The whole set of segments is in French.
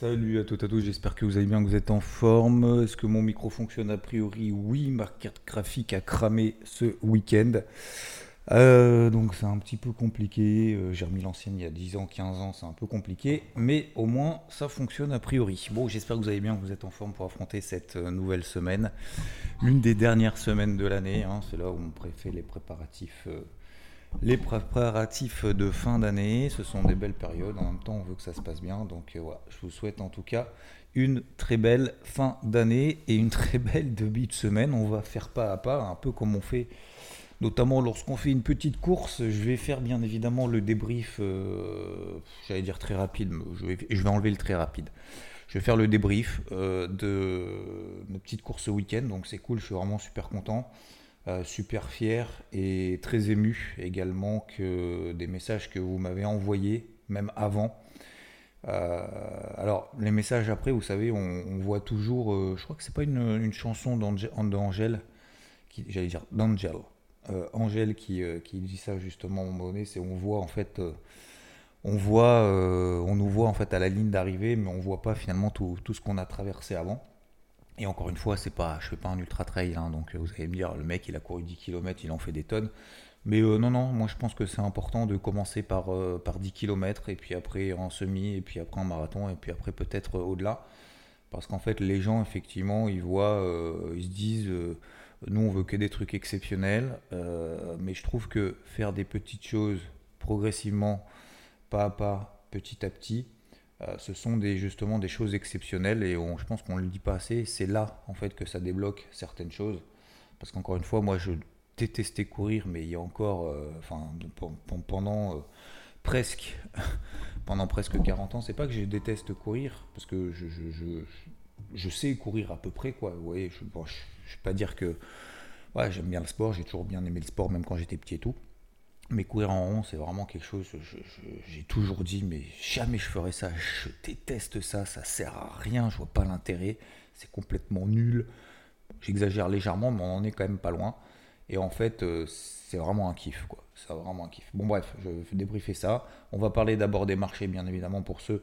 Salut à toutes et à tous, j'espère que vous allez bien, que vous êtes en forme. Est-ce que mon micro fonctionne A priori, oui. Ma carte graphique a cramé ce week-end. Euh, donc c'est un petit peu compliqué. Euh, J'ai remis l'ancienne il y a 10 ans, 15 ans, c'est un peu compliqué. Mais au moins, ça fonctionne a priori. Bon, j'espère que vous allez bien, que vous êtes en forme pour affronter cette euh, nouvelle semaine. L'une des dernières semaines de l'année. Hein, c'est là où on fait les préparatifs. Les préparatifs de fin d'année, ce sont des belles périodes. En même temps, on veut que ça se passe bien. Donc euh, voilà, je vous souhaite en tout cas une très belle fin d'année et une très belle début de semaine. On va faire pas à pas, un peu comme on fait notamment lorsqu'on fait une petite course. Je vais faire bien évidemment le débrief, euh, j'allais dire très rapide, mais je vais, enlever le très rapide. Je vais faire le débrief euh, de notre petite course ce week-end, donc c'est cool, je suis vraiment super content. Euh, super fier et très ému également que des messages que vous m'avez envoyés, même avant. Euh, alors, les messages après, vous savez, on, voit toujours, euh, je crois que c'est pas une, une chanson d'Angèle, j'allais dire d'Angèle, Angèle qui, qui dit ça justement à un moment donné, c'est on voit en fait, on voit, on nous voit en fait à la ligne d'arrivée, mais on voit pas finalement tout, tout ce qu'on a traversé avant. Et encore une fois, c'est pas, je fais pas un ultra trail, hein, donc euh, vous allez me dire, le mec il a couru 10 km, il en fait des tonnes. Mais euh, non, non, moi je pense que c'est important de commencer par, euh, par 10 km, et puis après en semi, et puis après en marathon, et puis après peut-être au-delà. Parce qu'en fait, les gens, effectivement, ils voient, ils se disent, nous on veut que des trucs exceptionnels, mais je trouve que faire des petites choses progressivement, pas à pas, petit à petit, euh, ce sont des, justement des choses exceptionnelles et on- je pense qu'on ne le dit pas assez. C'est là en fait que ça débloque certaines choses. Parce qu'encore une fois, moi je détestais courir, mais il y a encore, euh, pen- pendant euh, presque, pendant presque 40 ans, c'est pas que je déteste courir, parce que je, je, sais courir à peu près quoi. Vous voyez, je, je vais pas dire que ouais, j'aime bien le sport, j'ai toujours bien aimé le sport, même quand j'étais petit et tout. Mais courir en rond, c'est vraiment quelque chose, j'ai toujours dit, mais jamais je ferai ça, je déteste ça, ça sert à rien, je vois pas l'intérêt, c'est complètement nul. J'exagère légèrement, mais on en est quand même pas loin. Et en fait, euh, c'est vraiment un kiff, quoi. C'est vraiment un kiff. Bon, bref, je vais débriefer ça. On va parler d'abord des marchés, bien évidemment, pour ceux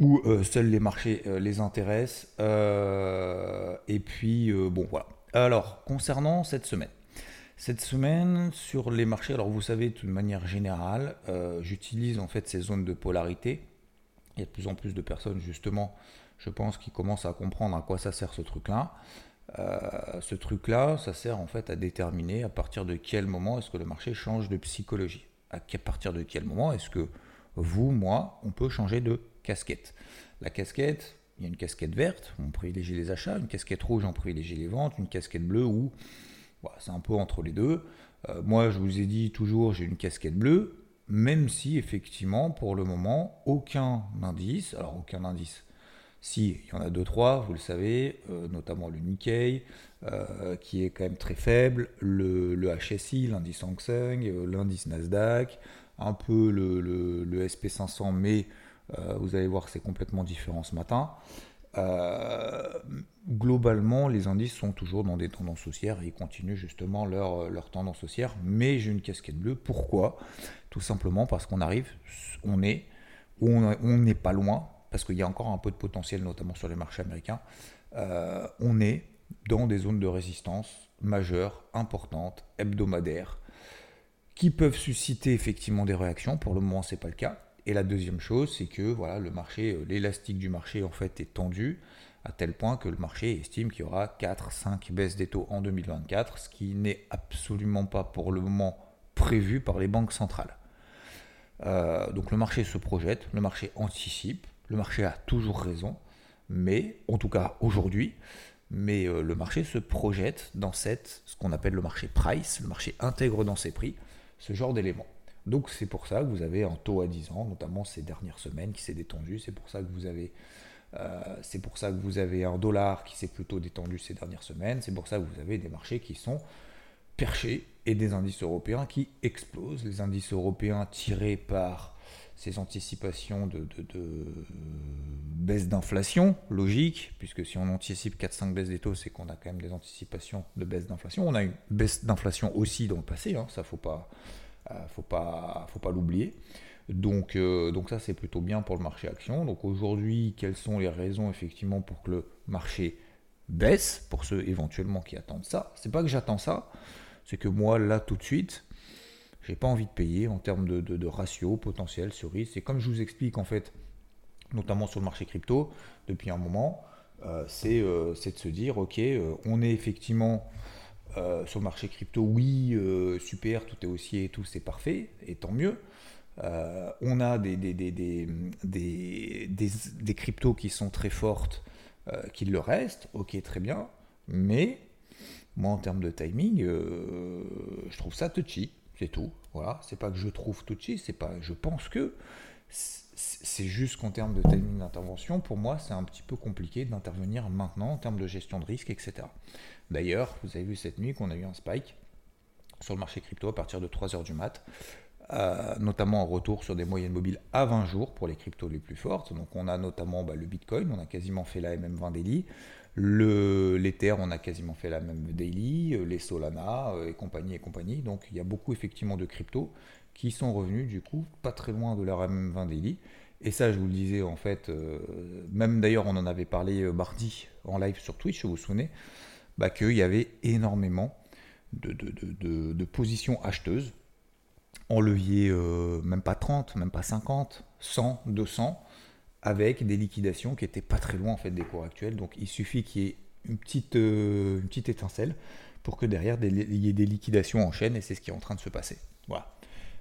où euh, seuls les marchés euh, les intéressent. Et puis, bon, voilà. Alors, concernant cette semaine. Cette semaine, sur les marchés, alors vous savez, de manière générale, euh, j'utilise en fait ces zones de polarité. Il y a de plus en plus de personnes, justement, je pense, qui commencent à comprendre à quoi ça sert ce truc-là. Euh, ce truc-là, ça sert en fait à déterminer à partir de quel moment est-ce que le marché change de psychologie. À partir de quel moment est-ce que vous, moi, on peut changer de casquette. La casquette, il y a une casquette verte, on privilégie les achats, une casquette rouge, on privilégie les ventes, une casquette bleue où voilà, c'est un peu entre les deux. Euh, moi, je vous ai dit toujours, j'ai une casquette bleue, même si effectivement, pour le moment, aucun indice, alors aucun indice, si, il y en a deux, trois, vous le savez, euh, notamment le Nikkei, euh, qui est quand même très faible, le, HSI, l'indice Hang Seng, l'indice Nasdaq, un peu le, le- le SP500, mais vous allez voir c'est complètement différent ce matin. Euh, globalement, les indices sont toujours dans des tendances haussières et ils continuent justement leur, leur tendance haussière. Mais j'ai une casquette bleue. Pourquoi? Tout simplement parce qu'on arrive, on est, on n'est pas loin, parce qu'il y a encore un peu de potentiel, notamment sur les marchés américains. Euh, on est dans des zones de résistance majeures, importantes, hebdomadaires, qui peuvent susciter effectivement des réactions. Pour le moment, c'est pas le cas. Et la deuxième chose, c'est que voilà, le marché, euh, l'élastique du marché en fait est tendu à tel point que le marché estime qu'il y aura 4-5 baisses des taux en 2024, ce qui n'est absolument pas pour le moment prévu par les banques centrales. Euh, donc le marché se projette, le marché anticipe, le marché a toujours raison, mais en tout cas aujourd'hui, mais euh, le marché se projette dans cette, ce qu'on appelle le marché price, le marché intègre dans ses prix, ce genre d'éléments. Donc c'est pour ça que vous avez un taux à 10 ans, notamment ces dernières semaines, qui s'est détendu. C'est pour ça que vous avez euh, c'est pour ça que vous avez un dollar qui s'est plutôt détendu ces dernières semaines. C'est pour ça que vous avez des marchés qui sont perchés et des indices européens qui explosent. Les indices européens tirés par ces anticipations de, baisse d'inflation, logique, puisque si on anticipe 4-5 baisses des taux, c'est qu'on a quand même des anticipations de baisse d'inflation. On a une baisse d'inflation aussi dans le passé, hein, ça faut pas, euh, faut pas, faut pas l'oublier. Donc, euh, donc ça c'est plutôt bien pour le marché action. Donc aujourd'hui, quelles sont les raisons effectivement pour que le marché baisse, pour ceux éventuellement qui attendent ça? C'est pas que j'attends ça, c'est que moi là tout de suite, j'ai pas envie de payer en termes de, ratio potentiel sur risque. Et comme je vous explique en fait, notamment sur le marché crypto, depuis un moment, euh, euh, c'est de se dire, ok, euh, on est effectivement sur le marché crypto, oui, super, tout est haussier tout, c'est parfait, et tant mieux. on a des, des, des, des, cryptos qui sont très fortes, qui le restent, ok, très bien, mais moi en termes de timing, je trouve ça touchy. C'est tout. Voilà. C'est pas que je trouve tout c'est pas. Je pense que c'est juste qu'en termes de timing d'intervention, pour moi, c'est un petit peu compliqué d'intervenir maintenant en termes de gestion de risque, etc. D'ailleurs, vous avez vu cette nuit qu'on a eu un spike sur le marché crypto à partir de 3h du mat, euh, notamment en retour sur des moyennes mobiles à 20 jours pour les cryptos les plus fortes. Donc on a notamment bah, le Bitcoin, on a quasiment fait la MM20 daily. Le, l'Ether, on a quasiment fait la même daily, euh, les Solana euh, et compagnie et compagnie. Donc il y a beaucoup effectivement de cryptos qui sont revenus du coup pas très loin de leur MM20 daily. Et ça, je vous le disais en fait, même d'ailleurs on en avait parlé mardi en live sur Twitch, vous vous souvenez, bah, qu'il y avait énormément de, positions acheteuses en levier, même pas 30, même pas 50, 100, 200 avec des liquidations qui étaient pas très loin en fait des cours actuels. Donc il suffit qu'il y ait une petite, euh, étincelle pour que derrière il y ait des liquidations en chaîne et c'est ce qui est en train de se passer. Voilà.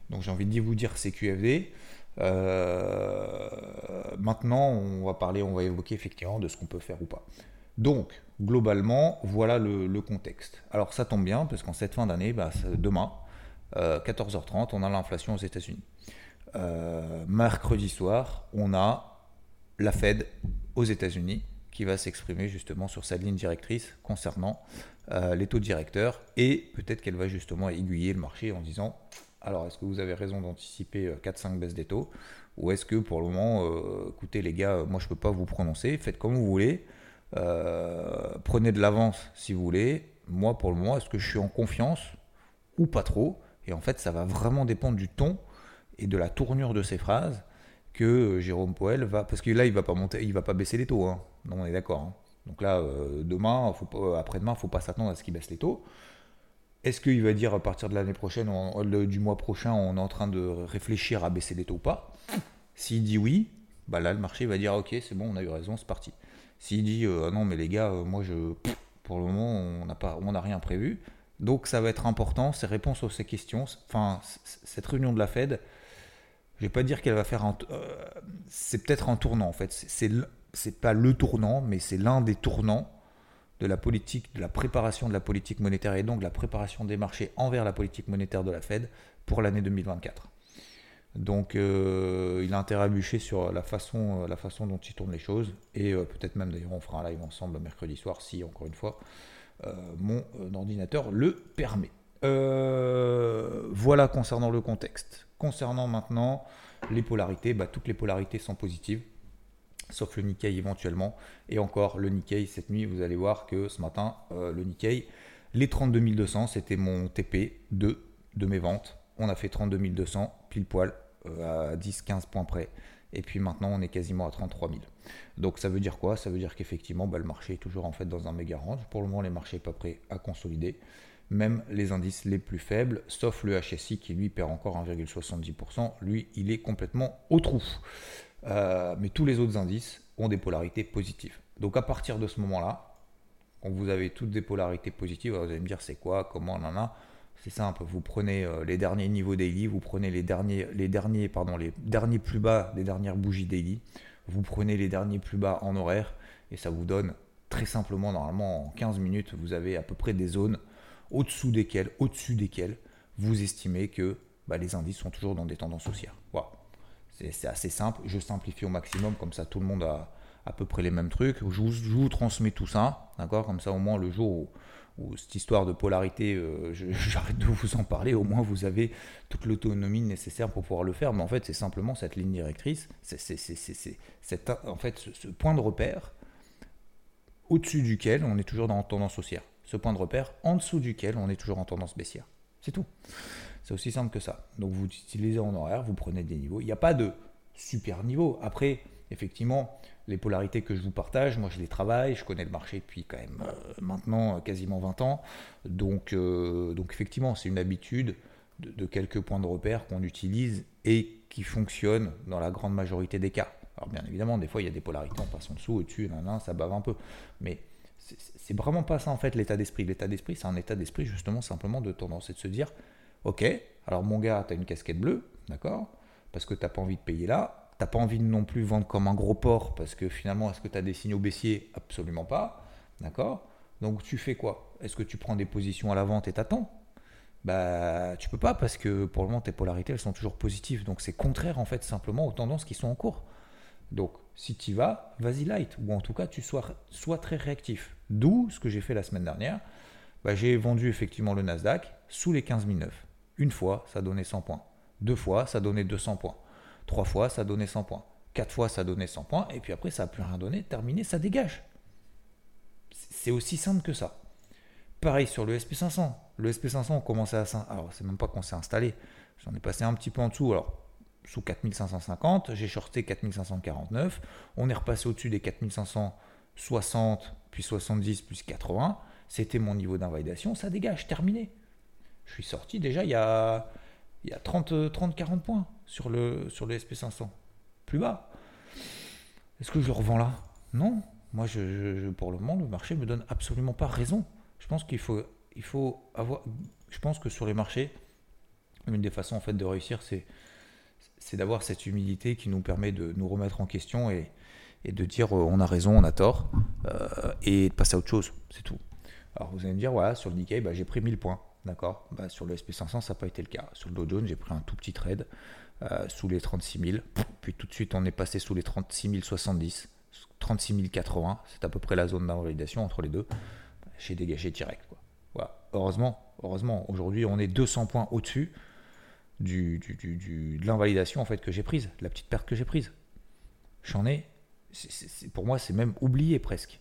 Donc j'ai envie de vous dire c'est QFD. Euh, maintenant on va parler, on va évoquer effectivement de ce qu'on peut faire ou pas. Donc globalement voilà le, contexte. Alors ça tombe bien parce qu'en cette fin d'année, bah, demain 14h30 euh, on a l'inflation aux États-Unis. mercredi soir on a la Fed aux États-Unis qui va s'exprimer justement sur sa ligne directrice concernant euh, les taux directeurs et peut-être qu'elle va justement aiguiller le marché en disant alors est-ce que vous avez raison d'anticiper 4-5 euh, baisses des taux ou est-ce que pour le moment, euh, écoutez les gars, moi je ne peux pas vous prononcer, faites comme vous voulez, prenez de l'avance si vous voulez, moi pour le moment est-ce que je suis en confiance ou pas trop? Et en fait ça va vraiment dépendre du ton et de la tournure de ces phrases que euh, Jérôme Poel va. Parce que là, il va monter, il va pas baisser les taux. Hein. Non, on est d'accord. Hein. Donc là, euh, demain, pas, après-demain, faut pas s'attendre à ce qu'il baisse les taux. Est-ce qu'il va dire à partir de l'année prochaine, du mois prochain, on est en train de réfléchir à baisser les taux ou pas? S'il dit oui, bah là, le marché va dire ok, c'est bon, on a eu raison, c'est parti. S'il dit euh, non, mais les gars, moi, je, pour le moment, on on n'a rien prévu. Donc ça va être important, ces réponses aux ces questions, enfin, cette réunion de la Fed, je vais pas dire qu'elle va faire un. Euh, c'est peut-être un tournant en fait. C'est pas le tournant, mais c'est l'un des tournants de la politique, de la préparation de la politique monétaire et donc de la préparation des marchés envers la politique monétaire de la Fed pour l'année 2024. Donc euh, il a intérêt à bûcher sur la façon, la façon dont il tourne les choses et euh, peut-être même d'ailleurs on fera un live ensemble mercredi soir si encore une fois mon ordinateur le permet. voilà concernant le contexte. Concernant maintenant les polarités, bah, toutes les polarités sont positives, sauf le Nikkei éventuellement. Et encore, le Nikkei, cette nuit, vous allez voir que ce matin, euh, le Nikkei, les 32 200, c'était mon TP 2 de mes ventes. On a fait 32 200, pile poil, euh, à 10-15 points près. Et puis maintenant, on est quasiment à 33 000. Donc ça veut dire quoi? Ça veut dire qu'effectivement, bah, le marché est toujours en fait dans un méga range. Pour le moment, les marchés sont pas prêts à consolider même les indices les plus faibles, sauf le HSI qui lui perd encore 1,70%, lui il est complètement au trou. Euh, mais tous les autres indices ont des polarités positives. Donc à partir de ce moment-là, quand vous avez toutes des polarités positives, vous allez me dire c'est quoi, comment, a C'est simple, vous prenez euh, les derniers niveaux daily, vous prenez les derniers, les derniers, pardon, les derniers plus bas des dernières bougies daily, vous prenez les derniers plus bas en horaire, et ça vous donne très simplement, normalement en 15 minutes, vous avez à peu près des zones au-dessous desquels, au-dessus desquels vous estimez que bah, les indices sont toujours dans des tendances haussières. Voilà. C'est assez simple. Je simplifie au maximum, comme ça tout le monde a à peu près les mêmes trucs. Je vous, transmets tout ça, d'accord? Comme ça, au moins, le jour où, cette histoire de polarité, euh, j'arrête de vous en parler, au moins vous avez toute l'autonomie nécessaire pour pouvoir le faire. Mais en fait, c'est simplement cette ligne directrice, c'est en fait ce, point de repère au-dessus duquel on est toujours dans tendance haussière. Ce point de repère en dessous duquel on est toujours en tendance baissière. C'est tout. C'est aussi simple que ça. Donc vous utilisez en horaire, vous prenez des niveaux. Il n'y a pas de super niveau. Après, effectivement, les polarités que je vous partage, moi je les travaille, je connais le marché depuis quand même euh, maintenant euh, quasiment 20 ans. Donc, euh, donc effectivement, c'est une habitude de, quelques points de repère qu'on utilise et qui fonctionnent dans la grande majorité des cas. Alors bien évidemment, des fois il y a des polarités, on passe en dessous, au-dessus, ça bave un peu. Mais c'est vraiment pas ça en fait l'état d'esprit. L'état d'esprit, c'est un état d'esprit justement simplement de tendance et de se dire, ok, alors mon gars, tu as une casquette bleue, d'accord Parce que tu n'as pas envie de payer là, tu n'as pas envie de non plus vendre comme un gros porc, parce que finalement, est-ce que tu as des signaux baissiers? Absolument pas, d'accord? Donc tu fais quoi? Est-ce que tu prends des positions à la vente et t'attends? Bah, tu peux pas parce que pour le moment tes polarités elles sont toujours positives. Donc c'est contraire en fait simplement aux tendances qui sont en cours. Donc si tu vas, vas-y light ou en tout cas tu sois, sois très réactif. D'où ce que j'ai fait la semaine dernière. Bah, j'ai vendu effectivement le Nasdaq sous les 15 009. Une fois, ça donnait 100 points. Deux fois, ça donnait 200 points. Trois fois, ça donnait 100 points. Quatre fois, ça donnait 100 points. Et puis après, ça n'a plus rien donné. Terminé, ça dégage. C'est aussi simple que ça. Pareil sur le SP500. Le SP500, on commençait à... Alors, c'est même pas qu'on s'est installé. J'en ai passé un petit peu en dessous. Alors, sous 4550, j'ai shorté 4549. On est repassé au-dessus des 4560, puis 70, plus 80. C'était mon niveau d'invalidation. Ça dégage, terminé. Je suis sorti déjà il y a, il y a 30-40 points sur le, sur le SP500. Plus bas. Est-ce que je le revends là? Non. Moi, je, pour le moment, le marché me donne absolument pas raison. Je pense qu'il faut, il faut avoir. Je pense que sur les marchés, une des façons en fait de réussir, c'est, c'est d'avoir cette humilité qui nous permet de nous remettre en question et, et de dire euh, on a raison, on a tort, euh, et de passer à autre chose. C'est tout. Alors vous allez me dire, voilà, sur le Nikkei, bah, j'ai pris 1000 points. D'accord? Bah, Sur le SP500, ça n'a pas été le cas. Sur le Dow Jones, j'ai pris un tout petit trade euh, sous les 36 000. Puis tout de suite, on est passé sous les 36 070. 36 080, c'est à peu près la zone d'invalidation entre les deux. J'ai dégagé direct. Quoi. Voilà. Heureusement, heureusement aujourd'hui, on est 200 points au-dessus du, de l'invalidation en fait, que j'ai prise, de la petite perte que j'ai prise. J'en ai, pour moi, c'est même oublié presque.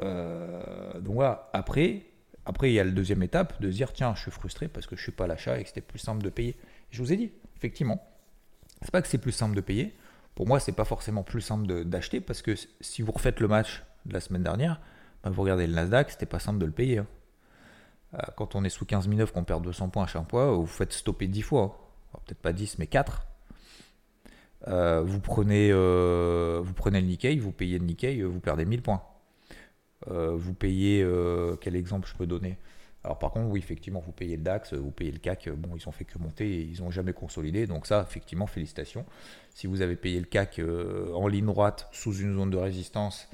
Euh, donc voilà, après, après, il y a la deuxième étape de dire tiens, je suis frustré parce que je suis pas à l'achat et que c'était plus simple de payer. Je vous ai dit, effectivement, c'est pas que c'est plus simple de payer. Pour moi, c'est pas forcément plus simple d'acheter parce que si vous refaites le match de la semaine dernière, bah, vous regardez le Nasdaq, c'était pas simple de le payer. Hein. Euh, quand on est sous 15 009, qu'on perd 200 points à chaque fois, vous faites stopper 10 fois. Hein. Peut-être pas 10, mais 4. Euh, vous, prenez, euh, vous prenez le Nikkei, vous payez le Nikkei, vous perdez 1000 points. Vous payez, quel exemple je peux donner? Alors par contre, oui, effectivement, vous payez le DAX, vous payez le CAC, bon, ils ont fait que monter et ils n'ont jamais consolidé. Donc ça, effectivement, félicitations. Si vous avez payé le CAC euh, en ligne droite sous une zone de résistance,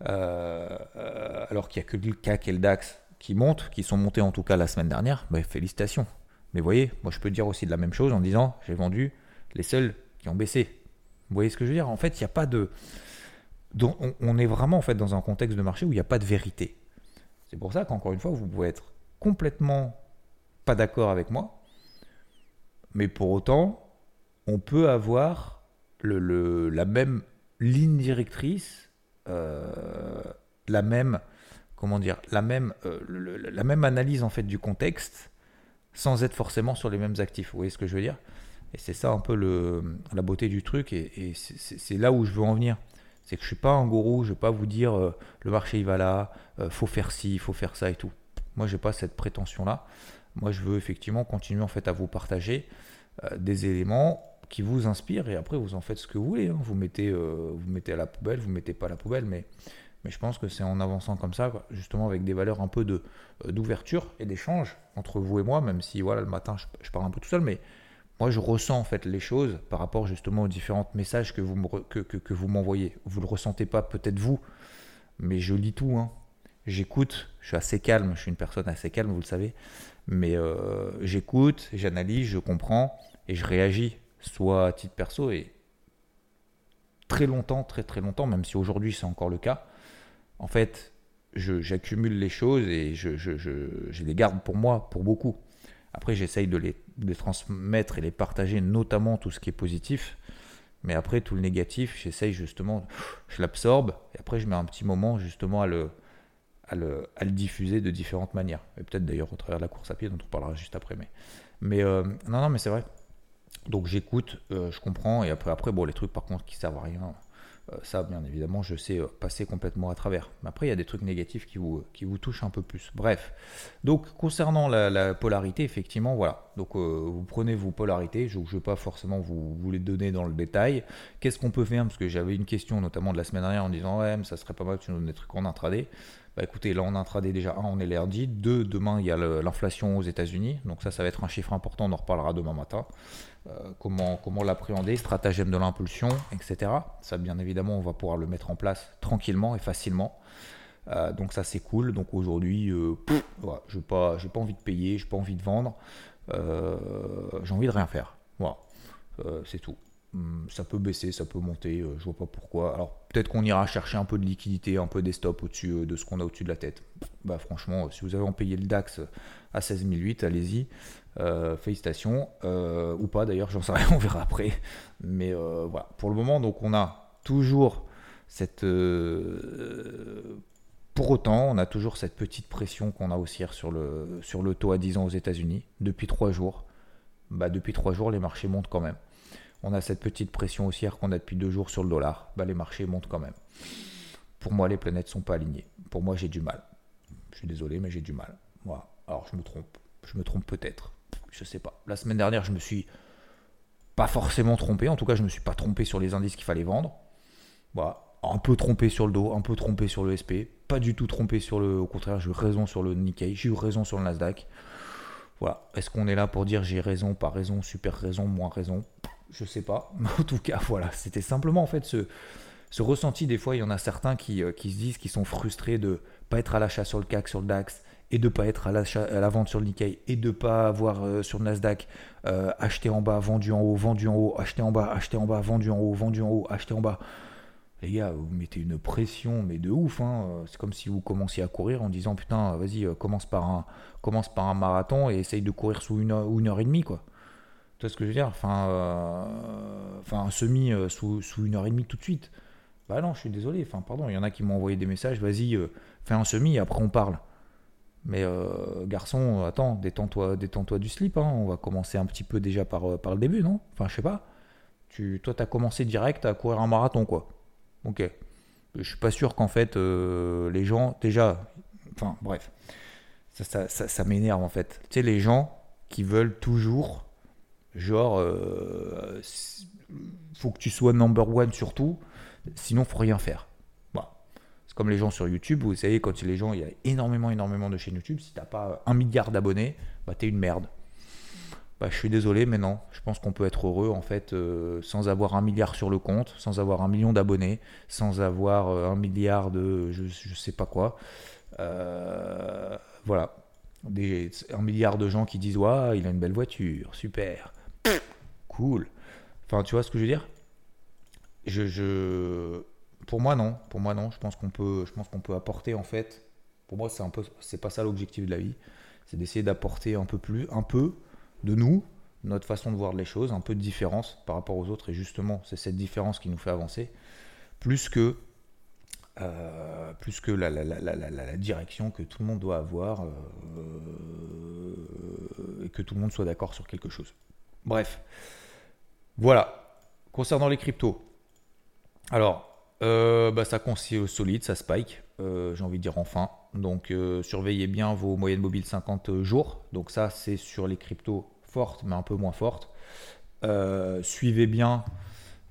alors qu'il n'y a que le CAC et le DAX qui montent, qui sont montés en tout cas la semaine dernière, bah, félicitations. Mais voyez, moi je peux dire aussi de la même chose en disant, j'ai vendu les seuls qui ont baissé. Vous voyez ce que je veux dire? En fait, il n'y a pas de on, est vraiment en fait dans un contexte de marché où il n'y a pas de vérité. C'est pour ça qu'encore une fois, vous pouvez être complètement pas d'accord avec moi, mais pour autant, on peut avoir la même ligne directrice, euh, la même comment dire, la même, euh, la même analyse en fait du contexte, sans être forcément sur les mêmes actifs. Vous voyez ce que je veux dire? Et c'est ça un peu la beauté du truc, et c'est là où je veux en venir. C'est que je suis pas un gourou, je vais pas vous dire euh, le marché il va là, euh, faut faire ci, faut faire ça et tout. Moi, j'ai pas cette prétention là. Moi, je veux effectivement continuer en fait à vous partager euh, des éléments qui vous inspirent et après vous en faites ce que vous voulez. Hein. Vous mettez, vous mettez à la poubelle, vous mettez pas à la poubelle, mais mais je pense que c'est en avançant comme ça, justement avec des valeurs un peu de d'ouverture et d'échange entre vous et moi, même si voilà le matin je, je parle un peu tout seul, mais moi, je ressens en fait les choses par rapport justement aux différents messages que vous que, vous m'envoyez. Vous le ressentez pas peut-être vous, mais je lis tout. Hein. j'écoute, je suis assez calme, je suis une personne assez calme, vous le savez, mais euh, j'écoute, j'analyse, je comprends et je réagis, soit à titre perso et très longtemps, très très longtemps, même si aujourd'hui c'est encore le cas. En fait, j'accumule les choses et je, les garde pour moi, pour beaucoup. Après, j'essaye de les, les, transmettre et les partager, notamment tout ce qui est positif. Mais après, tout le négatif, j'essaye justement, je l'absorbe et après, je mets un petit moment justement à le, à le, diffuser de différentes manières. Et peut-être d'ailleurs au travers de la course à pied, dont on parlera juste après. Mais, euh, non, non, mais c'est vrai. Donc j'écoute, euh, je comprends, et après, après, bon, les trucs par contre qui servent à rien, ça, bien évidemment, je sais passer complètement à travers. Mais après, il y a des trucs négatifs qui vous, qui vous touchent un peu plus. Bref. Donc, concernant la, polarité, effectivement, voilà. Donc, vous prenez vos polarités. Je ne vais pas forcément vous, les donner dans le détail. Qu'est-ce qu'on peut faire? Parce que j'avais une question, notamment de la semaine dernière, en disant Ouais, mais ça serait pas mal que tu nous donnes des trucs en intraday. Bah, écoutez, là a intraday déjà, un, on est l'RD, deux, demain il y a l'inflation aux États-Unis, donc ça, ça va être un chiffre important, on en reparlera demain matin. Euh, comment comment l'appréhender, stratagème de l'impulsion, etc. Ça, bien évidemment, on va pouvoir le mettre en place tranquillement et facilement. Euh, donc ça c'est cool. Donc aujourd'hui, euh, je n'ai pas, pas envie de payer, je n'ai pas envie de vendre, j'ai envie de rien faire. C'est tout. Hmm, ça peut baisser, ça peut monter, je vois pas pourquoi. Alors peut-être qu'on ira chercher un peu de liquidité, un peu des stops au-dessus de ce qu'on a au-dessus de la tête. Bah franchement, si vous avez en payé le DAX à 16 008, allez-y. Euh, félicitations. ou pas d'ailleurs, j'en sais rien, on verra après. Mais voilà, pour le moment, donc on a toujours cette... pour autant, on a toujours cette petite pression qu'on a aussi sur le, sur le taux à 10 ans aux États-Unis depuis trois jours. Bah, depuis trois jours, les marchés montent quand même on a cette petite pression haussière qu'on a depuis deux jours sur le dollar, bah, les marchés montent quand même. Pour moi, les planètes sont pas alignées. Pour moi, j'ai du mal. Je suis désolé, mais j'ai du mal. Alors, je me trompe. Je me trompe peut-être. Je sais pas. La semaine dernière, je me suis pas forcément trompé. En tout cas, je me suis pas trompé sur les indices qu'il fallait vendre. Voilà. Un peu trompé sur le dos, un peu trompé sur le SP. Pas du tout trompé sur le. Au contraire, j'ai eu raison sur le Nikkei. J'ai eu raison sur le Nasdaq. Voilà. Est-ce qu'on est là pour dire j'ai raison, pas raison, super raison, moins raison? Je sais pas. Mais en tout cas, voilà, c'était simplement en fait ce, ressenti. Des fois, il y en a certains qui, euh, qui se disent qu'ils sont frustrés de pas être à l'achat sur le CAC, sur le DAX, et de pas être à, la vente sur le Nikkei, et de pas avoir euh, sur le Nasdaq euh, acheté en bas, vendu en haut, vendu en haut, acheté en bas, acheté en bas, vendu en haut, vendu en haut, acheté en bas. Les gars, vous mettez une pression, mais de ouf. Hein. C'est comme si vous commenciez à courir en disant putain, vas-y, commence par un, commence par un marathon et essaye de courir sous une heure, une heure et demie, quoi. Tu vois ce que je veux dire? Enfin, euh, enfin, un semi euh, sous, sous, une heure et demie tout de suite. Bah non, je suis désolé. Enfin, pardon, il y en a qui m'ont envoyé des messages. Vas-y, euh, fais un semi après on parle. Mais garçon, attends, détends-toi, détends-toi du slip. Hein. On va commencer un petit peu déjà par, par le début, non? Enfin, je sais pas. Tu, toi, t'as commencé direct à courir un marathon, quoi. Ok. Je suis pas sûr qu'en fait, les gens, déjà, enfin, bref, ça, ça, m'énerve en fait. Tu sais, les gens qui veulent toujours Genre, euh, faut que tu sois number one surtout, sinon faut rien faire. C'est comme les gens sur YouTube, vous savez, quand les gens, il y a énormément, énormément de chaînes YouTube, si t'as pas un milliard d'abonnés, bah t'es une merde. Bah, je suis désolé, mais non. Je pense qu'on peut être heureux en fait euh, sans avoir un milliard sur le compte, sans avoir un million d'abonnés, sans avoir euh, un milliard de je, sais pas quoi. Euh, voilà. Des, un milliard de gens qui disent Ouais, il a une belle voiture, super. Cool. Enfin, tu vois ce que je veux dire? Je, Pour moi, non. Pour moi, non. Je pense qu'on peut, je pense qu'on peut apporter, en fait. Pour moi, c'est un peu, c'est pas ça l'objectif de la vie. C'est d'essayer d'apporter un peu plus, un peu de nous, notre façon de voir les choses, un peu de différence par rapport aux autres. Et justement, c'est cette différence qui nous fait avancer. Plus que euh, plus que la, direction que tout le monde doit avoir euh, et que tout le monde soit d'accord sur quelque chose. Bref, voilà. Concernant les cryptos, alors, euh, bah, ça considère solide, ça spike, euh, j'ai envie de dire enfin. Donc, euh, surveillez bien vos moyennes mobiles 50 jours. Donc, ça, c'est sur les cryptos fortes, mais un peu moins fortes. suivez bien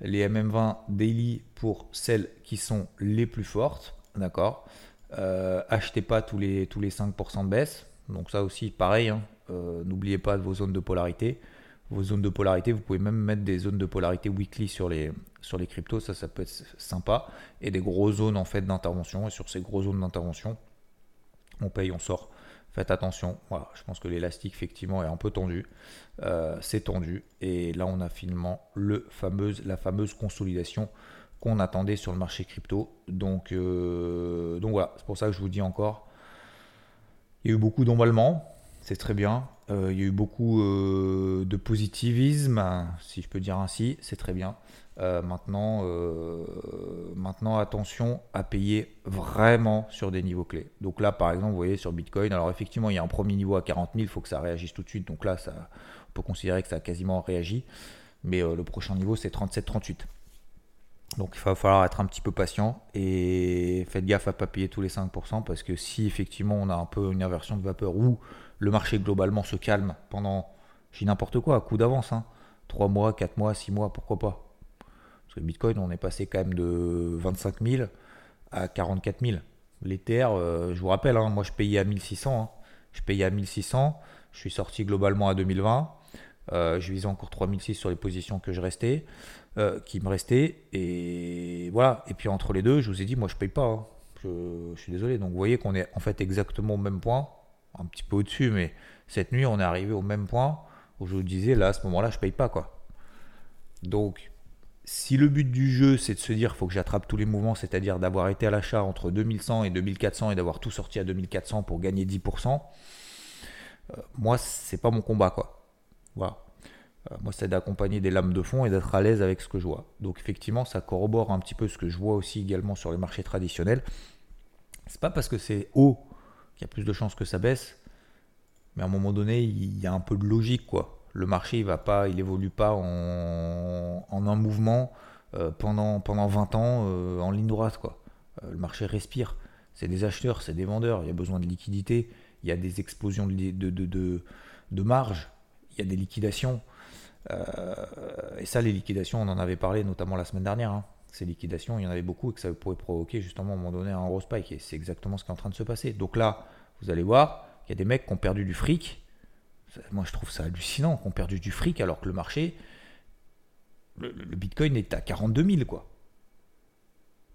les MM20 daily pour celles qui sont les plus fortes. D'accord? Achetez pas tous les, tous les 5% de baisse. Donc, ça aussi, pareil. Hein. N'oubliez pas vos zones de polarité vos zones de polarité. Vous pouvez même mettre des zones de polarité weekly sur les, sur les cryptos, ça, ça peut être sympa. Et des grosses zones en fait d'intervention. Et sur ces grosses zones d'intervention, On paye, on sort. Faites attention. Voilà, je pense que l'élastique effectivement est un peu tendu. Euh, c'est tendu. Et là, on a finalement le fameuse, la fameuse consolidation qu'on attendait sur le marché crypto. Donc, euh, donc voilà, c'est pour ça que je vous dis encore, il y a eu beaucoup d'emballements, c'est très bien. Euh, il y a eu beaucoup de positivisme, si je peux dire ainsi, c'est très bien. Euh, maintenant, euh, maintenant, attention à payer vraiment sur des niveaux clés. Donc là, par exemple, vous voyez sur Bitcoin, alors effectivement, il y a un premier niveau à 40 000, il faut que ça réagisse tout de suite. Donc là, ça, on peut considérer que ça a quasiment réagi. Mais euh, le prochain niveau, c'est 37-38. Donc il va falloir être un petit peu patient et faites gaffe à ne pas payer tous les 5% parce que si effectivement on a un peu une inversion de vapeur ou le marché globalement se calme pendant, j'ai n'importe quoi, à coup d'avance, hein, 3 mois, 4 mois, 6 mois, pourquoi pas? Parce que Bitcoin, on est passé quand même de 25 000 à 44 000. L'Ether, euh, je vous rappelle, hein, moi je payais à 1600. Hein. Je payais à 1600. Je suis sorti globalement à 2020. Euh, je visais encore 3006 sur les positions que je restais, euh, qui me restaient. Et voilà. Et puis entre les deux, je vous ai dit, moi je paye pas. Hein. Je, je, suis désolé. Donc vous voyez qu'on est en fait exactement au même point, un petit peu au-dessus, mais cette nuit on est arrivé au même point où je vous disais, là à ce moment-là, je paye pas quoi. Donc si le but du jeu, c'est de se dire faut que j'attrape tous les mouvements, c'est-à-dire d'avoir été à l'achat entre 2100 et 2400 et d'avoir tout sorti à 2400 pour gagner 10%, euh, moi, c'est pas mon combat, quoi. Voilà. Euh, moi, c'est d'accompagner des lames de fond et d'être à l'aise avec ce que je vois. Donc, effectivement, ça corrobore un petit peu ce que je vois aussi également sur les marchés traditionnels. C'est pas parce que c'est haut qu'il y a plus de chances que ça baisse, mais à un moment donné, il y a un peu de logique, quoi le marché il va pas, il évolue pas en, un mouvement euh, pendant, pendant 20 ans euh, en ligne droite. Quoi. Le marché respire. C'est des acheteurs, c'est des vendeurs. Il y a besoin de liquidité. Il y a des explosions de, de, de, de marge. Il y a des liquidations. Et ça, les liquidations, on en avait parlé notamment la semaine dernière. Hein. Ces liquidations, il y en avait beaucoup et que ça pourrait provoquer justement à un moment donné un gros spike. Et c'est exactement ce qui est en train de se passer. Donc là, vous allez voir, il y a des mecs qui ont perdu du fric moi, je trouve ça hallucinant qu'on perdu du fric alors que le marché, le, Bitcoin est à 42 000, quoi.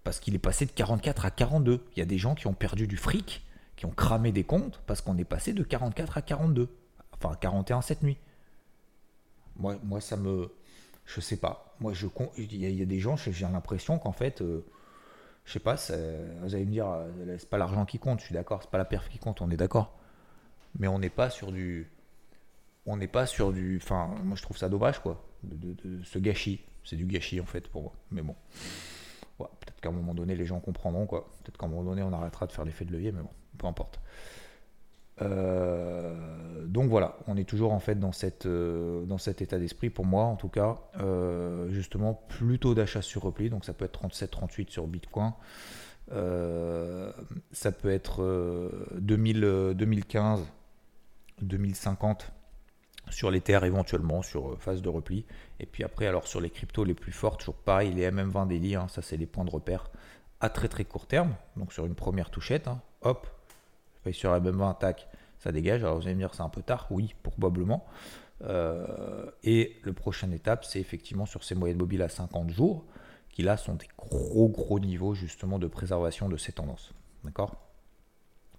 Parce qu'il est passé de 44 à 42. Il y a des gens qui ont perdu du fric, qui ont cramé des comptes parce qu'on est passé de 44 à 42. Enfin, à 41 cette nuit. Moi, moi ça me. Je sais pas. Moi, je, il, y a, des gens, j'ai l'impression qu'en fait. Euh, je sais pas, vous allez me dire, euh, c'est pas l'argent qui compte, je suis d'accord, c'est pas la perf qui compte, on est d'accord. Mais on n'est pas sur du on n'est pas sur du. Enfin, moi je trouve ça dommage, quoi, de, ce gâchis. C'est du gâchis en fait pour moi. Mais bon. peut-être qu'à un moment donné, les gens comprendront, quoi. Peut-être qu'à un moment donné, on arrêtera de faire l'effet de levier, mais bon, peu importe. Euh, donc voilà, on est toujours en fait euh, dans cet état d'esprit, pour moi en tout cas, euh, justement plutôt d'achat sur repli, donc ça peut être 37-38 sur Bitcoin, ça peut être 2000, 2015, 2050 sur les terres éventuellement, sur phase de repli. Et puis après, alors sur les cryptos les plus fortes, toujours pareil, les MM20 daily, hein, ça c'est les points de repère à très très court terme. Donc sur une première touchette, hein, hop, je sur MM20, tac, ça dégage. Alors vous allez me dire c'est un peu tard, oui, probablement. Euh, et le prochaine étape, c'est effectivement sur ces moyennes mobiles à 50 jours, qui là sont des gros gros niveaux justement de préservation de ces tendances. D'accord?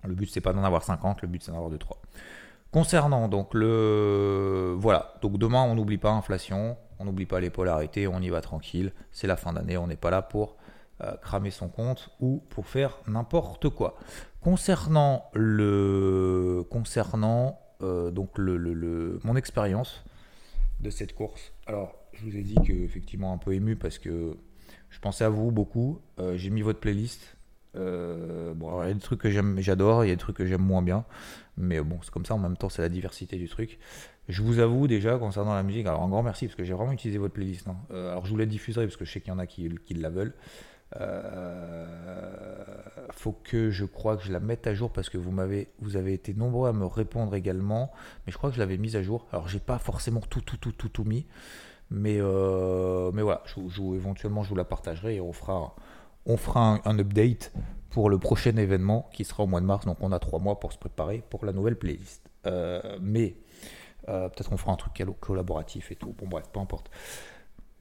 Le but c'est pas d'en avoir 50, le but c'est d'en avoir 2-3. Concernant donc le. Voilà, donc demain on n'oublie pas l'inflation, on n'oublie pas les polarités, on y va tranquille, c'est la fin d'année, on n'est pas là pour cramer son compte ou pour faire n'importe quoi. Concernant le. Concernant euh, donc le, le, mon expérience de cette course, alors je vous ai dit que effectivement un peu ému parce que je pensais à vous beaucoup, euh, j'ai mis votre playlist euh, bon, il y a des trucs que j'aime, j'adore, il y a des trucs que j'aime moins bien, mais bon, c'est comme ça. En même temps, c'est la diversité du truc. Je vous avoue déjà concernant la musique, alors un grand merci parce que j'ai vraiment utilisé votre playlist. Hein. Euh, alors je vous la diffuserai parce que je sais qu'il y en a qui, qui la veulent. Euh, faut que je crois que je la mette à jour parce que vous m'avez, vous avez été nombreux à me répondre également, mais je crois que je l'avais mise à jour. Alors j'ai pas forcément tout, tout, tout, tout, tout mis, mais mais voilà, je, éventuellement je vous la partagerai et on fera on fera un, update pour le prochain événement qui sera au mois de mars. Donc on a trois mois pour se préparer pour la nouvelle playlist. Euh, mais euh, peut-être on fera un truc collaboratif et tout. Bon bref, peu importe.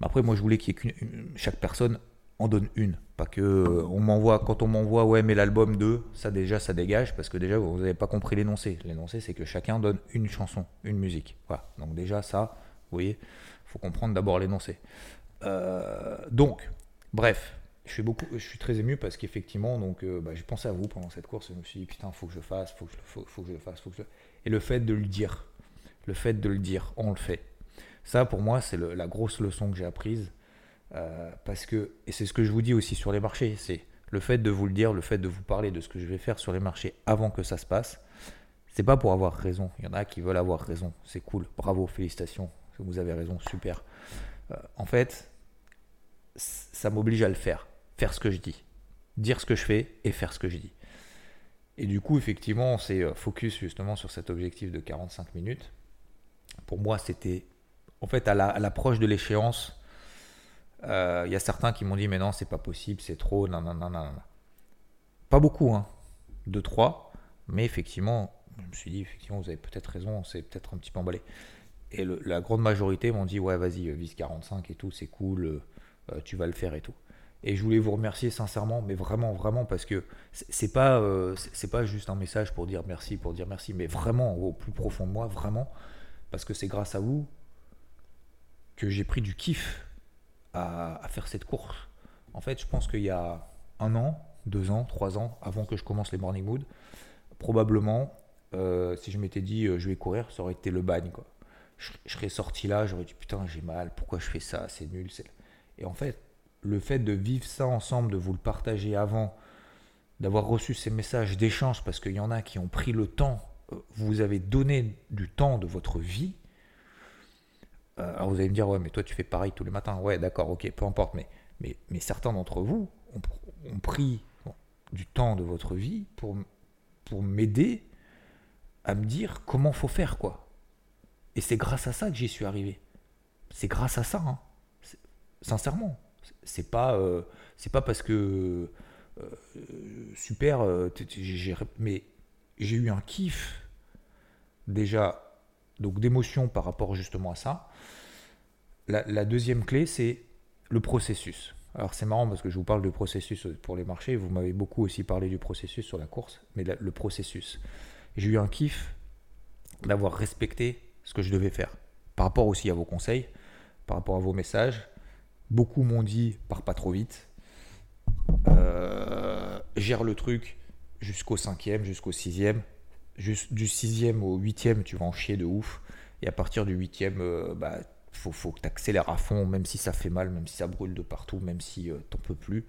Après moi je voulais qu'il y ait chaque personne en donne une. Pas que euh, on m'envoie, quand on m'envoie, ouais, mais l'album 2, ça déjà, ça dégage, parce que déjà, vous n'avez pas compris l'énoncé. L'énoncé, c'est que chacun donne une chanson, une musique. Voilà. Donc déjà, ça, vous voyez, faut comprendre d'abord l'énoncé. Euh, donc, bref, je suis, beaucoup, je suis très ému parce qu'effectivement, donc, euh, bah, j'ai pensé à vous pendant cette course. Je me suis dit, putain, faut que je fasse, faut que je, faut, faut que je fasse, faut que je... Et le fait de le dire, le fait de le dire, on le fait. Ça, pour moi, c'est la grosse leçon que j'ai apprise. Euh, parce que, et c'est ce que je vous dis aussi sur les marchés, c'est le fait de vous le dire, le fait de vous parler de ce que je vais faire sur les marchés avant que ça se passe. C'est pas pour avoir raison. Il y en a qui veulent avoir raison. C'est cool. Bravo, félicitations. Vous avez raison, super. Euh, en fait, ça m'oblige à le faire. Faire ce que je dis. Dire ce que je fais et faire ce que je dis. Et du coup, effectivement, on s'est euh, focus justement sur cet objectif de 45 minutes. Pour moi, c'était en fait à l'approche de l'échéance il euh, y a certains qui m'ont dit mais non c'est pas possible, c'est trop, non, non, non, non, Pas beaucoup, hein. Deux, trois. Mais effectivement, je me suis dit effectivement vous avez peut-être raison, c'est peut-être un petit peu emballé. Et la grande majorité m'ont dit ouais vas-y vise 45 et tout, c'est cool, euh, tu vas le faire et tout. Et je voulais vous remercier sincèrement, mais vraiment, vraiment, parce que c'est pas, euh, c'est pas juste un message pour dire merci, pour dire merci, mais vraiment au plus profond de moi, vraiment, parce que c'est grâce à vous que j'ai pris du kiff à, faire cette course. En fait, je pense qu'il y a un an, deux ans, trois ans, avant que je commence les Morning Mood, probablement, euh, si je m'étais dit euh, je vais courir, ça aurait été le bagne. Quoi. Je, serais sorti là, j'aurais dit putain, j'ai mal, pourquoi je fais ça, c'est nul. Et en fait, le fait de vivre ça ensemble, de vous le partager avant, d'avoir reçu ces messages d'échange, parce qu'il y en a qui ont pris le temps, euh, vous avez donné du temps de votre vie alors vous allez me dire, ouais, mais toi tu fais pareil tous les matins. Ouais, d'accord, ok, peu importe. Mais, mais, certains d'entre vous ont, pris du temps de votre vie pour, m'aider à me dire comment faut faire, quoi. Et c'est grâce à ça que j'y suis arrivé. C'est grâce à ça, hein. sincèrement. C'est pas, euh, pas parce que euh, super, mais j'ai eu un kiff déjà donc d'émotion par rapport justement à ça. La, deuxième clé, c'est le processus. Alors c'est marrant parce que je vous parle de processus pour les marchés, vous m'avez beaucoup aussi parlé du processus sur la course, mais le processus. J'ai eu un kiff d'avoir respecté ce que je devais faire, par rapport aussi à vos conseils, par rapport à vos messages. Beaucoup m'ont dit pars pas trop vite, euh, gère le truc jusqu'au cinquième, jusqu'au sixième, du sixième au huitième, tu vas en chier de ouf. Et à partir du huitième, euh, bah, faut, faut que tu accélères à fond, même si ça fait mal, même si ça brûle de partout, même si euh, t'en peux plus.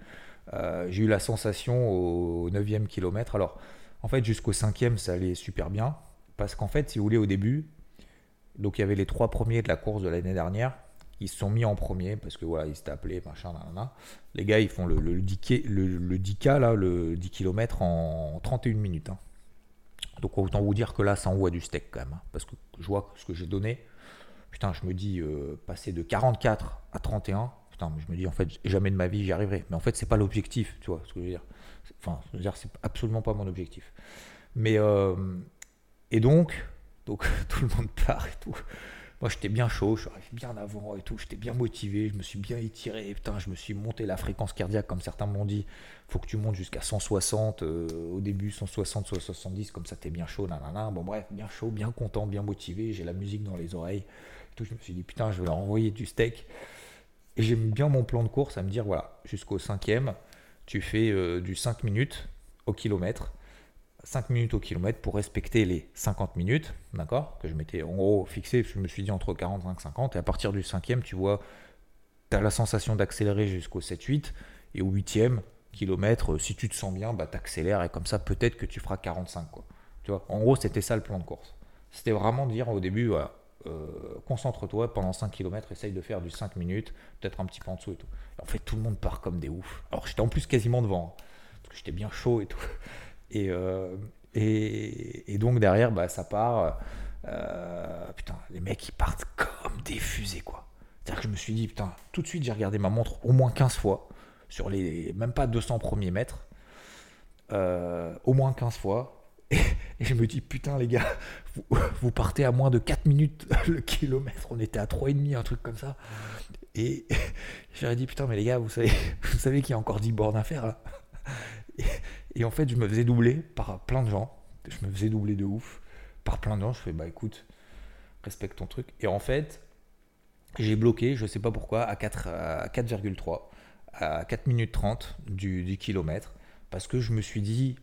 Euh, j'ai eu la sensation au neuvième kilomètre. Alors, en fait, jusqu'au cinquième, ça allait super bien. Parce qu'en fait, si vous voulez, au début, donc il y avait les trois premiers de la course de l'année dernière. Ils se sont mis en premier parce que voilà, ils s'étaient appelés, machin, Les gars, ils font le, le, 10, le, le 10K, là, le 10 km en 31 minutes. Hein. Donc autant vous dire que là, ça envoie du steak quand même. Hein, parce que je vois ce que j'ai donné. Putain, je me dis, euh, passer de 44 à 31, putain, je me dis, en fait, jamais de ma vie j'y arriverai. Mais en fait, c'est pas l'objectif, tu vois ce que je veux dire. Enfin, je veux dire, c'est absolument pas mon objectif. Mais, euh, et donc, donc tout le monde part et tout. Moi, j'étais bien chaud, je suis bien avant et tout, j'étais bien motivé, je me suis bien étiré, putain, je me suis monté la fréquence cardiaque, comme certains m'ont dit, faut que tu montes jusqu'à 160, euh, au début 160, soit 70, comme ça t'es bien chaud, nanana. Bon, bref, bien chaud, bien content, bien motivé, j'ai la musique dans les oreilles, tout, je me suis dit, putain, je vais leur envoyer du steak. Et j'aime bien mon plan de course à me dire, voilà, jusqu'au cinquième, tu fais euh, du 5 minutes au kilomètre 5 minutes au kilomètre pour respecter les 50 minutes, d'accord Que je m'étais en gros fixé, je me suis dit entre 45 et 50, et à partir du cinquième, tu vois, tu as la sensation d'accélérer jusqu'au 7-8, et au huitième kilomètre, si tu te sens bien, bah, tu accélères, et comme ça, peut-être que tu feras 45. Quoi. Tu vois en gros, c'était ça le plan de course. C'était vraiment dire au début, euh, concentre-toi pendant 5 km, essaye de faire du 5 minutes, peut-être un petit peu en dessous et tout. en fait, tout le monde part comme des oufs. Alors j'étais en plus quasiment devant, hein, parce que j'étais bien chaud et tout. Euh, et, et, donc derrière, bah, ça part. Euh, putain, les mecs ils partent comme des fusées quoi. C'est-à-dire que je me suis dit, putain, tout de suite j'ai regardé ma montre au moins 15 fois, sur les même pas 200 premiers mètres, euh, au moins 15 fois. Et je me dis, putain, les gars, vous, partez à moins de 4 minutes le kilomètre. On était à 3,5, un truc comme ça. Et j'aurais dit, putain, mais les gars, vous savez, vous savez qu'il y a encore 10 bornes à faire. Hein. Et, en fait, je me faisais doubler par plein de gens. Je me faisais doubler de ouf par plein de gens. Je fais, bah écoute, respecte ton truc. Et en fait, j'ai bloqué, je sais pas pourquoi, à 4,3, à 4 minutes 30 du, du kilomètre. Parce que je me suis dit,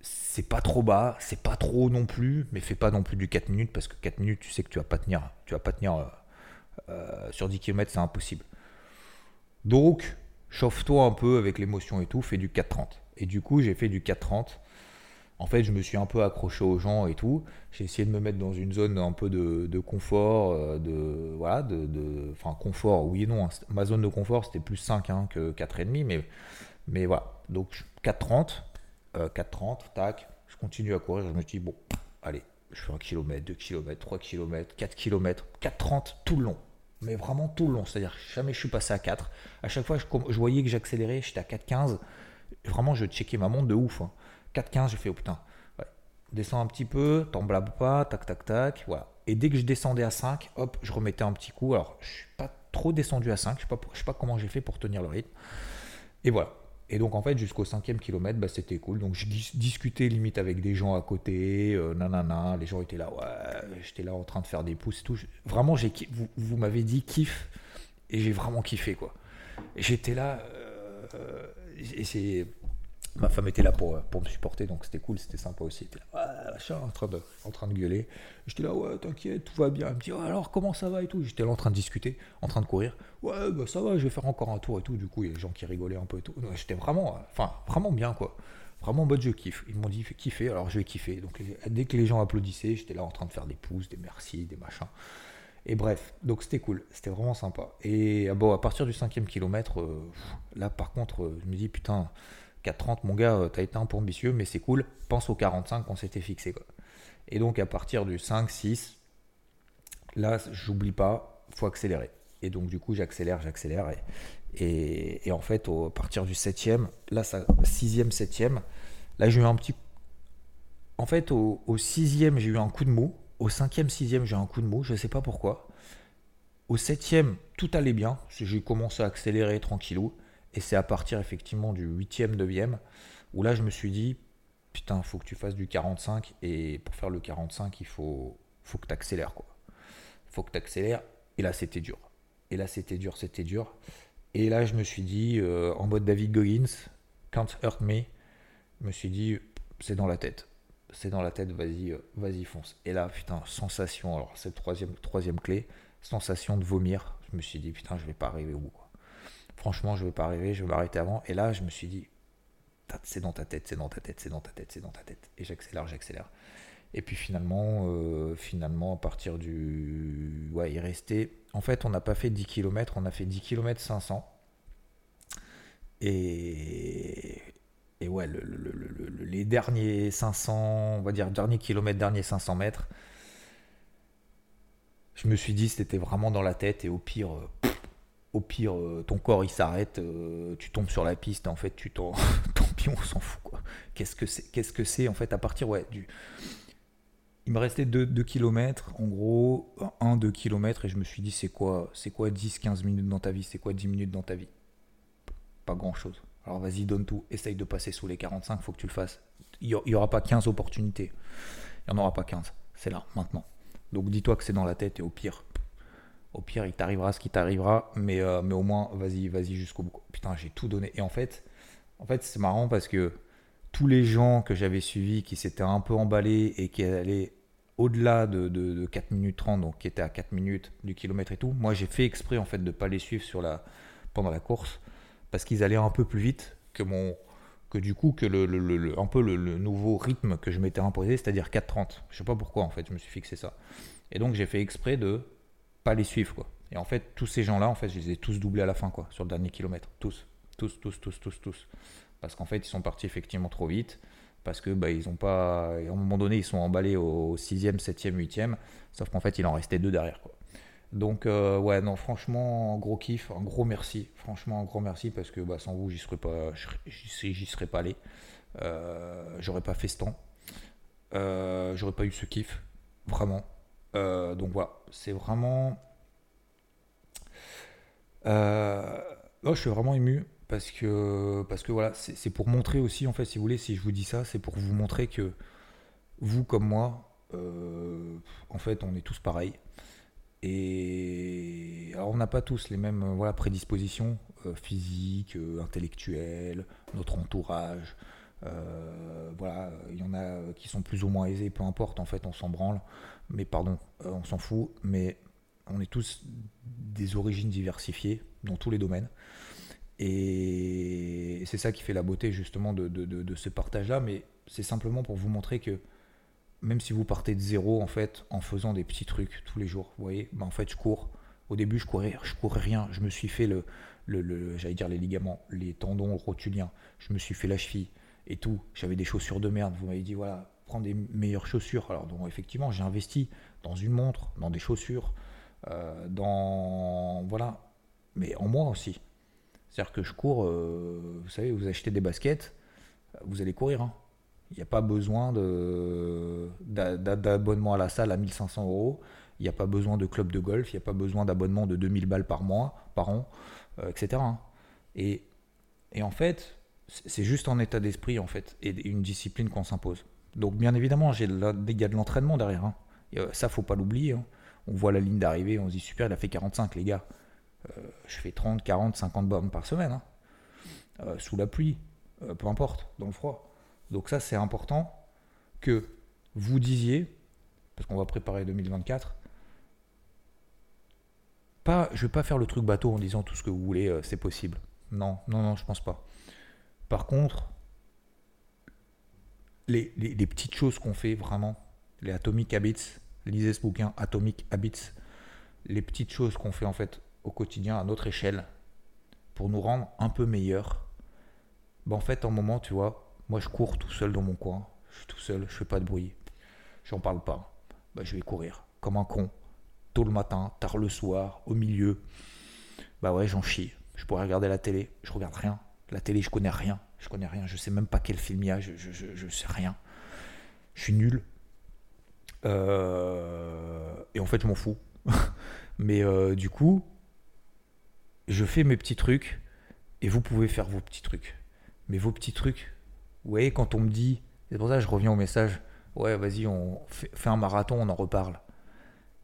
c'est pas trop bas, c'est pas trop non plus, mais fais pas non plus du 4 minutes parce que 4 minutes, tu sais que tu vas pas tenir, tu vas pas tenir euh, euh, sur 10 km, c'est impossible. Donc, chauffe-toi un peu avec l'émotion et tout, fais du 4,30. Et du coup, j'ai fait du 4,30. En fait, je me suis un peu accroché aux gens et tout. J'ai essayé de me mettre dans une zone un peu de, confort, euh, de voilà, de, enfin confort, oui et non. Hein. Ma zone de confort c'était plus 5 hein, que 4,5, mais mais voilà. Donc 4,30, 4,30, tac. Je continue à courir. Je me dis bon, allez, je fais 1 km, 2 km, 3 km, 4 km, 4,30 tout le long mais vraiment tout le long. C'est-à-dire jamais je suis passé à 4. À chaque fois, je, voyais que j'accélérais, j'étais à 4,15. Vraiment, je checkais ma montre de ouf. 4,15, hein. j'ai fait, oh putain, descends un petit peu, t'en blabes pas, tac, tac, tac. Voilà. Et dès que je descendais à 5, hop, je remettais un petit coup. Alors, je suis pas trop descendu à 5, je je sais pas comment j'ai fait pour tenir le rythme. Et voilà. Et donc en fait jusqu'au cinquième kilomètre, bah, c'était cool. Donc je discutais limite avec des gens à côté, euh, nanana, les gens étaient là, ouais, j'étais là en train de faire des pouces et tout. Vraiment, j'ai, vous, vous m'avez dit kiff, et j'ai vraiment kiffé quoi. J'étais là, euh, et c'est ma femme était là pour, pour me supporter, donc c'était cool, c'était sympa aussi. Elle était là, en, train de, en train de gueuler. J'étais là, ouais, t'inquiète, tout va bien. Elle me dit, alors comment ça va et tout? J'étais là en train de discuter, en train de courir. Ouais, bah ça va, je vais faire encore un tour et tout. Du coup, il y a des gens qui rigolaient un peu et tout. J'étais vraiment, enfin, vraiment bien quoi. Vraiment en mode je kiffe. Ils m'ont dit kiffer, alors je vais kiffer. Donc dès que les gens applaudissaient, j'étais là en train de faire des pouces, des merci, des machins. Et bref, donc c'était cool, c'était vraiment sympa. Et ah bon, à partir du cinquième kilomètre, euh, là par contre, euh, je me dis putain, 4,30, mon gars, euh, t'as été un peu ambitieux, mais c'est cool. Pense aux 45 qu'on s'était fixé. Quoi. Et donc à partir du 5, 6, là, j'oublie pas, faut accélérer. Et donc du coup, j'accélère, j'accélère. Et, et, en fait, à partir du 7e, là, ça, 6e, 7e, là, j'ai eu un petit. En fait, au, au 6e, j'ai eu un coup de mou. Au 5e, 6e, j'ai eu un coup de mou. Je ne sais pas pourquoi. Au 7e, tout allait bien. J'ai commencé à accélérer tranquillou. Et c'est à partir effectivement du 8e, 9e, où là je me suis dit, putain, faut que tu fasses du 45, et pour faire le 45, il faut, faut que tu accélères, quoi. faut que tu accélères, et là c'était dur. Et là c'était dur, c'était dur. Et là je me suis dit, euh, en mode David Goggins, Can't Hurt Me, je me suis dit, c'est dans la tête. C'est dans la tête, vas-y, euh, vas-y, fonce. Et là, putain, sensation, alors cette troisième, troisième clé, sensation de vomir. Je me suis dit, putain, je vais pas arriver au bout. Quoi franchement, je ne vais pas arriver, je vais m'arrêter avant. Et là, je me suis dit, c'est dans ta tête, c'est dans ta tête, c'est dans ta tête, c'est dans ta tête. Et j'accélère, j'accélère. Et puis finalement, euh, finalement, à partir du. Ouais, il restait. En fait, on n'a pas fait 10 km, on a fait 10 km 500. Et. Et ouais, les derniers 500, on va dire, derniers kilomètres, derniers 500 mètres, je me suis dit, c'était vraiment dans la tête. Et au pire, euh, au pire, euh, ton corps il s'arrête, euh, tu tombes sur la piste, en fait, tu t'en. Tant pis, on s'en fout, quoi. Qu'est-ce que c'est Qu'est-ce que c'est, en fait, à partir, ouais, du. Il me restait 2 km, en gros, 1-2 km, et je me suis dit, c'est quoi, c'est quoi 10-15 minutes dans ta vie C'est quoi 10 minutes dans ta vie? Pas grand-chose. Alors vas-y, donne tout, essaye de passer sous les 45, faut que tu le fasses. Il n'y aura pas 15 opportunités. Il n'y en aura pas 15. C'est là, maintenant. Donc dis-toi que c'est dans la tête, et au pire, au pire, il t'arrivera ce qui t'arrivera, mais, euh, mais au moins, vas-y, vas-y jusqu'au bout. Putain, j'ai tout donné. Et en fait, en fait c'est marrant parce que tous les gens que j'avais suivis qui s'étaient un peu emballés et qui allaient au-delà de, de, 4 minutes 30, donc qui étaient à 4 minutes du kilomètre et tout, moi j'ai fait exprès en fait de pas les suivre sur la, pendant la course parce qu'ils allaient un peu plus vite que mon que du coup que le, le, un peu le, nouveau rythme que je m'étais imposé, c'est-à-dire 4.30. Je sais pas pourquoi en fait, je me suis fixé ça. Et donc j'ai fait exprès de les suivre. Quoi. Et en fait, tous ces gens-là, en fait, je les ai tous doublés à la fin, quoi, sur le dernier kilomètre. Tous. Tous, tous, tous, tous, tous. Parce qu'en fait, ils sont partis effectivement trop vite. Parce que bah, ils ont pas. À un moment donné, ils sont emballés au 6e, 7e, 8e. Sauf qu'en fait, il en restait deux derrière. Quoi. Donc, euh, ouais, non, franchement, gros kiff, un gros merci. Franchement, un gros merci parce que bah, sans vous, j'y serais pas, j'y serais pas allé. Euh, j'aurais pas fait ce temps. j'aurais pas eu ce kiff, vraiment. Donc voilà, c'est vraiment. Oh, je suis vraiment ému parce que, voilà, c'est pour montrer aussi, en fait, si vous voulez, si je vous dis ça, c'est pour vous montrer que vous comme moi, en fait, on est tous pareils. Et on n'a pas tous les mêmes voilà, prédispositions euh, physiques, euh, intellectuelles, notre entourage. Euh, voilà, il y en a qui sont plus ou moins aisés, peu importe, en fait, on s'en branle. Mais pardon, on s'en fout. Mais on est tous des origines diversifiées dans tous les domaines. Et c'est ça qui fait la beauté justement de, ce partage-là. Mais c'est simplement pour vous montrer que même si vous partez de zéro, en fait, en faisant des petits trucs tous les jours, vous voyez, ben, en fait, je cours. Au début, je courais, je courais rien. Je me suis fait le, le, j'allais dire les ligaments, les tendons rotuliens. Je me suis fait la cheville et tout. J'avais des chaussures de merde. Vous m'avez dit, voilà, prends des meilleures chaussures. Alors, donc, effectivement, j'ai investi dans une montre, dans des chaussures, euh, dans. Voilà. Mais en moi aussi. C'est-à-dire que je cours, euh, vous savez, vous achetez des baskets, vous allez courir. Hein. Il n'y a pas besoin d'abonnement à la salle à 1500 euros. Il n'y a pas besoin de club de golf. Il n'y a pas besoin d'abonnement de 2000 balles par mois, par an, euh, etc. Et, et, en fait, c'est juste un état d'esprit en fait et une discipline qu'on s'impose. Donc bien évidemment, il y a de l'entraînement derrière. Hein. Euh, ça, faut pas l'oublier. Hein. On voit la ligne d'arrivée, on se dit super, il a fait 45 les gars. Euh, je fais 30, 40, 50 bornes par semaine. Hein. sous la pluie, peu importe, dans le froid. Donc ça, c'est important que vous disiez, parce qu'on va préparer 2024, pas, je ne vais pas faire le truc bateau en disant tout ce que vous voulez, euh, c'est possible. Non, non, non, je pense pas. Par contre, les, petites choses qu'on fait vraiment, les Atomic Habits, lisez ce bouquin, Atomic Habits, les petites choses qu'on fait en fait au quotidien à notre échelle pour nous rendre un peu meilleurs, ben en fait, en moment, tu vois, moi, je cours tout seul dans mon coin. Je suis tout seul, je fais pas de bruit. J'en parle pas. Bah, je vais courir comme un con. Tôt le matin, tard le soir, au milieu. Bah ouais, j'en chie. Je pourrais regarder la télé. Je regarde rien. La télé, je connais rien. Je connais rien. Je sais même pas quel film il y a. Je, je, sais rien. Je suis nul. Euh, et en fait, je m'en fous. Mais euh, du coup, je fais mes petits trucs et vous pouvez faire vos petits trucs. Mais vos petits trucs, vous voyez, quand on me dit, c'est pour ça que je reviens au message, ouais, vas-y, on fait, un marathon, on en reparle.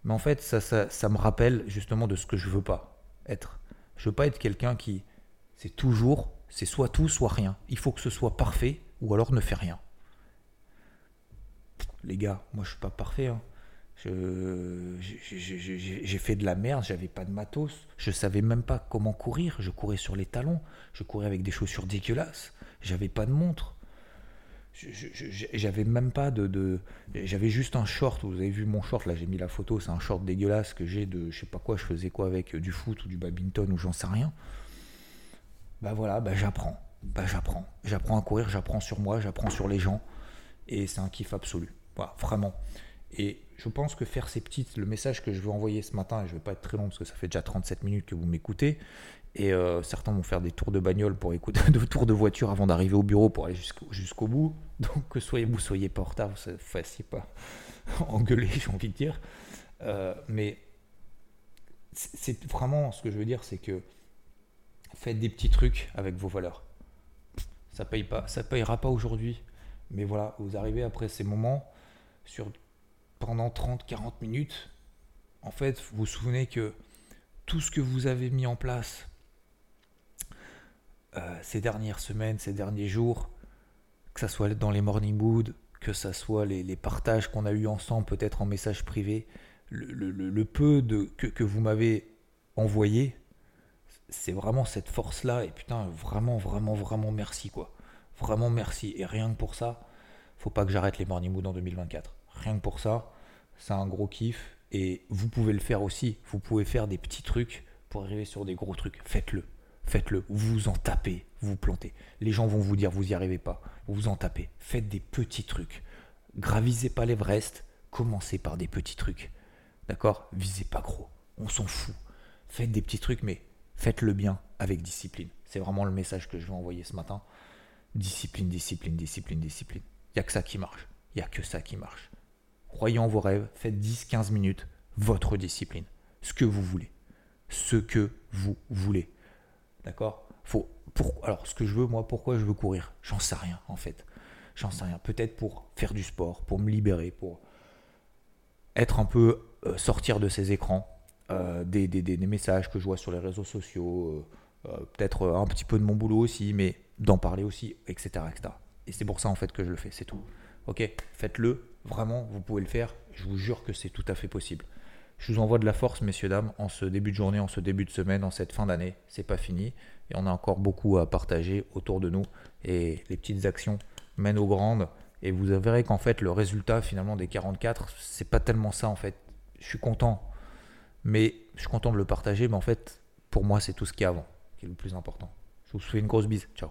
Mais en fait, ça, ça, me rappelle justement de ce que je veux pas être. Je veux pas être quelqu'un qui, c'est toujours, c'est soit tout, soit rien. Il faut que ce soit parfait, ou alors ne fais rien. Les gars, moi je suis pas parfait. Hein. J'ai fait de la merde, j'avais pas de matos, je savais même pas comment courir, je courais sur les talons, je courais avec des chaussures dégueulasses, j'avais pas de montre, j'avais même pas de, j'avais juste un short vous avez vu mon short là j'ai mis la photo c'est un short dégueulasse que j'ai de je sais pas quoi je faisais quoi avec du foot ou du badminton ou j'en sais rien bah voilà bah j'apprends. Bah j'apprends. J'apprends à courir j'apprends sur moi j'apprends sur les gens. Et c'est un kiff absolu. Voilà vraiment. Et je pense que faire ces petites le message que je veux envoyer ce matin et je vais pas être très long parce que ça fait déjà 37 minutes que vous m'écoutez et euh, certains vont faire des tours de bagnole pour écouter, des tours de voiture avant d'arriver au bureau pour aller jusqu'au bout. Donc que soyez vous soyez pas en retard, vous ne fassiez pas engueuler, j'ai envie de dire. Euh, mais c'est vraiment ce que je veux dire, c'est que faites des petits trucs avec vos valeurs. Ça paye pas, ça payera pas aujourd'hui, mais voilà, vous arrivez après ces moments pendant 30-40 minutes. En fait, vous vous souvenez que tout ce que vous avez mis en place euh, ces dernières semaines, ces derniers jours, que ce soit dans les morning mood, que ce soit les, partages qu'on a eu ensemble, peut-être en message privé, le, peu que, vous m'avez envoyé, c'est vraiment cette force-là. Et putain, vraiment, vraiment, vraiment merci, quoi. Vraiment merci. Et rien que pour ça, faut pas que j'arrête les morning mood en 2024. Rien que pour ça, c'est un gros kiff. Et vous pouvez le faire aussi. Vous pouvez faire des petits trucs pour arriver sur des gros trucs. Faites-le faites-le. Vous en tapez, vous plantez. Les gens vont vous dire vous n'y arrivez pas. Vous vous en tapez. Faites des petits trucs. Gravisez pas l'Everest. Commencez par des petits trucs. D'accord? Visez pas gros. On s'en fout. Faites des petits trucs, mais faites-le bien avec discipline. C'est vraiment le message que je veux envoyer ce matin. Discipline, discipline, discipline, discipline. Il n'y a que ça qui marche. Il n'y a que ça qui marche. Croyez en vos rêves, faites 10-15 minutes, votre discipline. Ce que vous voulez. Ce que vous voulez. D'accord? Faut, pour, Alors, ce que je veux, moi, pourquoi je veux courir? J'en sais rien, en fait. J'en sais rien. Peut-être pour faire du sport, pour me libérer, pour être un peu, euh, sortir de ces écrans, euh, des, messages que je vois sur les réseaux sociaux, euh, peut-être un petit peu de mon boulot aussi, mais d'en parler aussi, etc. etc. Et c'est pour ça, en fait, que je le fais, c'est tout. Ok Faites-le, vraiment, vous pouvez le faire. Je vous jure que c'est tout à fait possible. Je vous envoie de la force, messieurs, dames, en ce début de journée, en ce début de semaine, en cette fin d'année. C'est pas fini. Et on a encore beaucoup à partager autour de nous. Et les petites actions mènent aux grandes. Et vous verrez qu'en fait, le résultat finalement des 44, c'est pas tellement ça en fait. Je suis content. Mais je suis content de le partager. Mais en fait, pour moi, c'est tout ce qui est avant qui est le plus important. Je vous fais une grosse bise. Ciao.